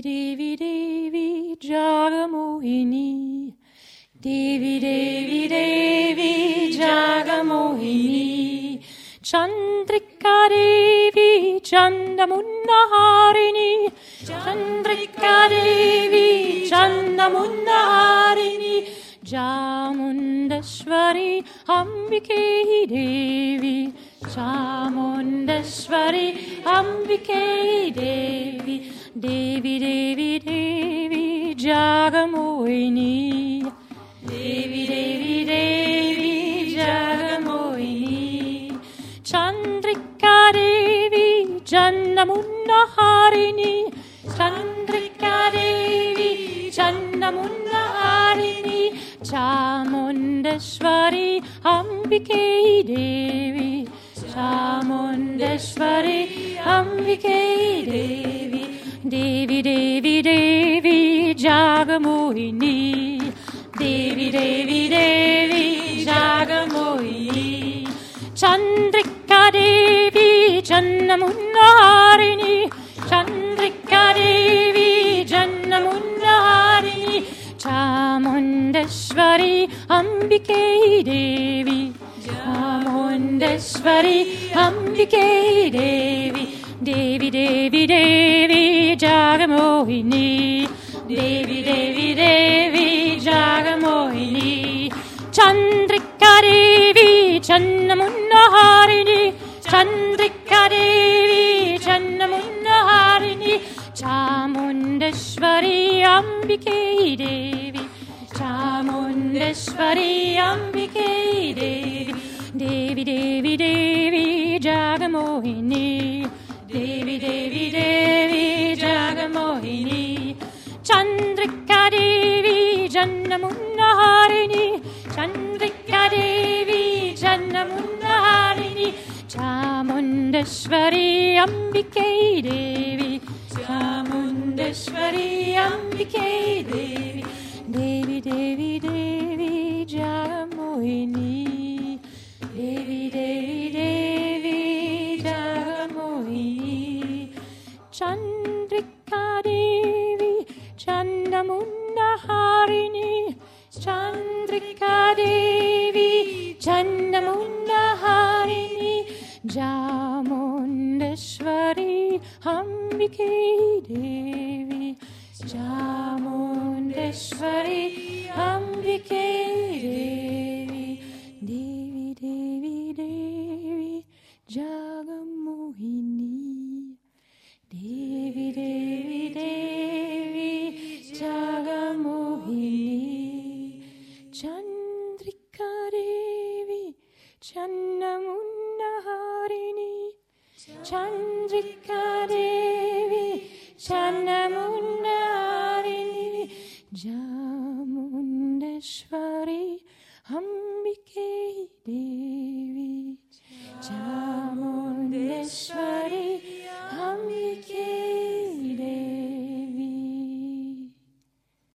Devi Devi Jagamohini. Devi Devi Devi Jagamohini. Chandrika Devi Chandamunnaharini. Chandrika Devi Chandamunnaharini. Chamundashwari Ambike Devi Chamundashwari Ambike Devi Devi Devi Devi Jagamohini Devi Devi Devi Jagamohini Chandrika Devi Chandamunnaharini Chandrika Devi Chandamunnaharini Chamundashwari Ambike Devi Chamundashwari Ambike Devi Devi Devi Devi Jagamohini Devi Devi Devi Jagamohini Chandrika Devi Chandamunnaharini Chandrika Devi Chandamunnaharini Chamundashwari Ambike Devi. Chamundashwari Ambike Devi. Devi Devi Devi Jagamohini Devi Devi Devi Jagamohini Chandrika Devi Chandamunnaharini Chandrika Devi Chandamunnaharini Chamundashwari Ambike Devi Chamundashwari Ambike Devi Devi Devi Devi Jagamohini Devi Devi Devi Jagamohini Chandamunnaharini Chandrika Devi Chandamunnaharini Chamundashwari Ambike Devi Chamundashwari Ambike Devi Devi Devi Devi Jagamohini Devi Devi Devi Jagamohini Chandrika Chamundashwari Ambike Devi Chamundashwari Ambike Devi Devi Devi Devi Jagamohini Devi Devi Devi Jagamohini Chandrika Devi Chandamunnaharini Chandrika Devi चन्नमुण्डारिणी Chamundeshwari hmm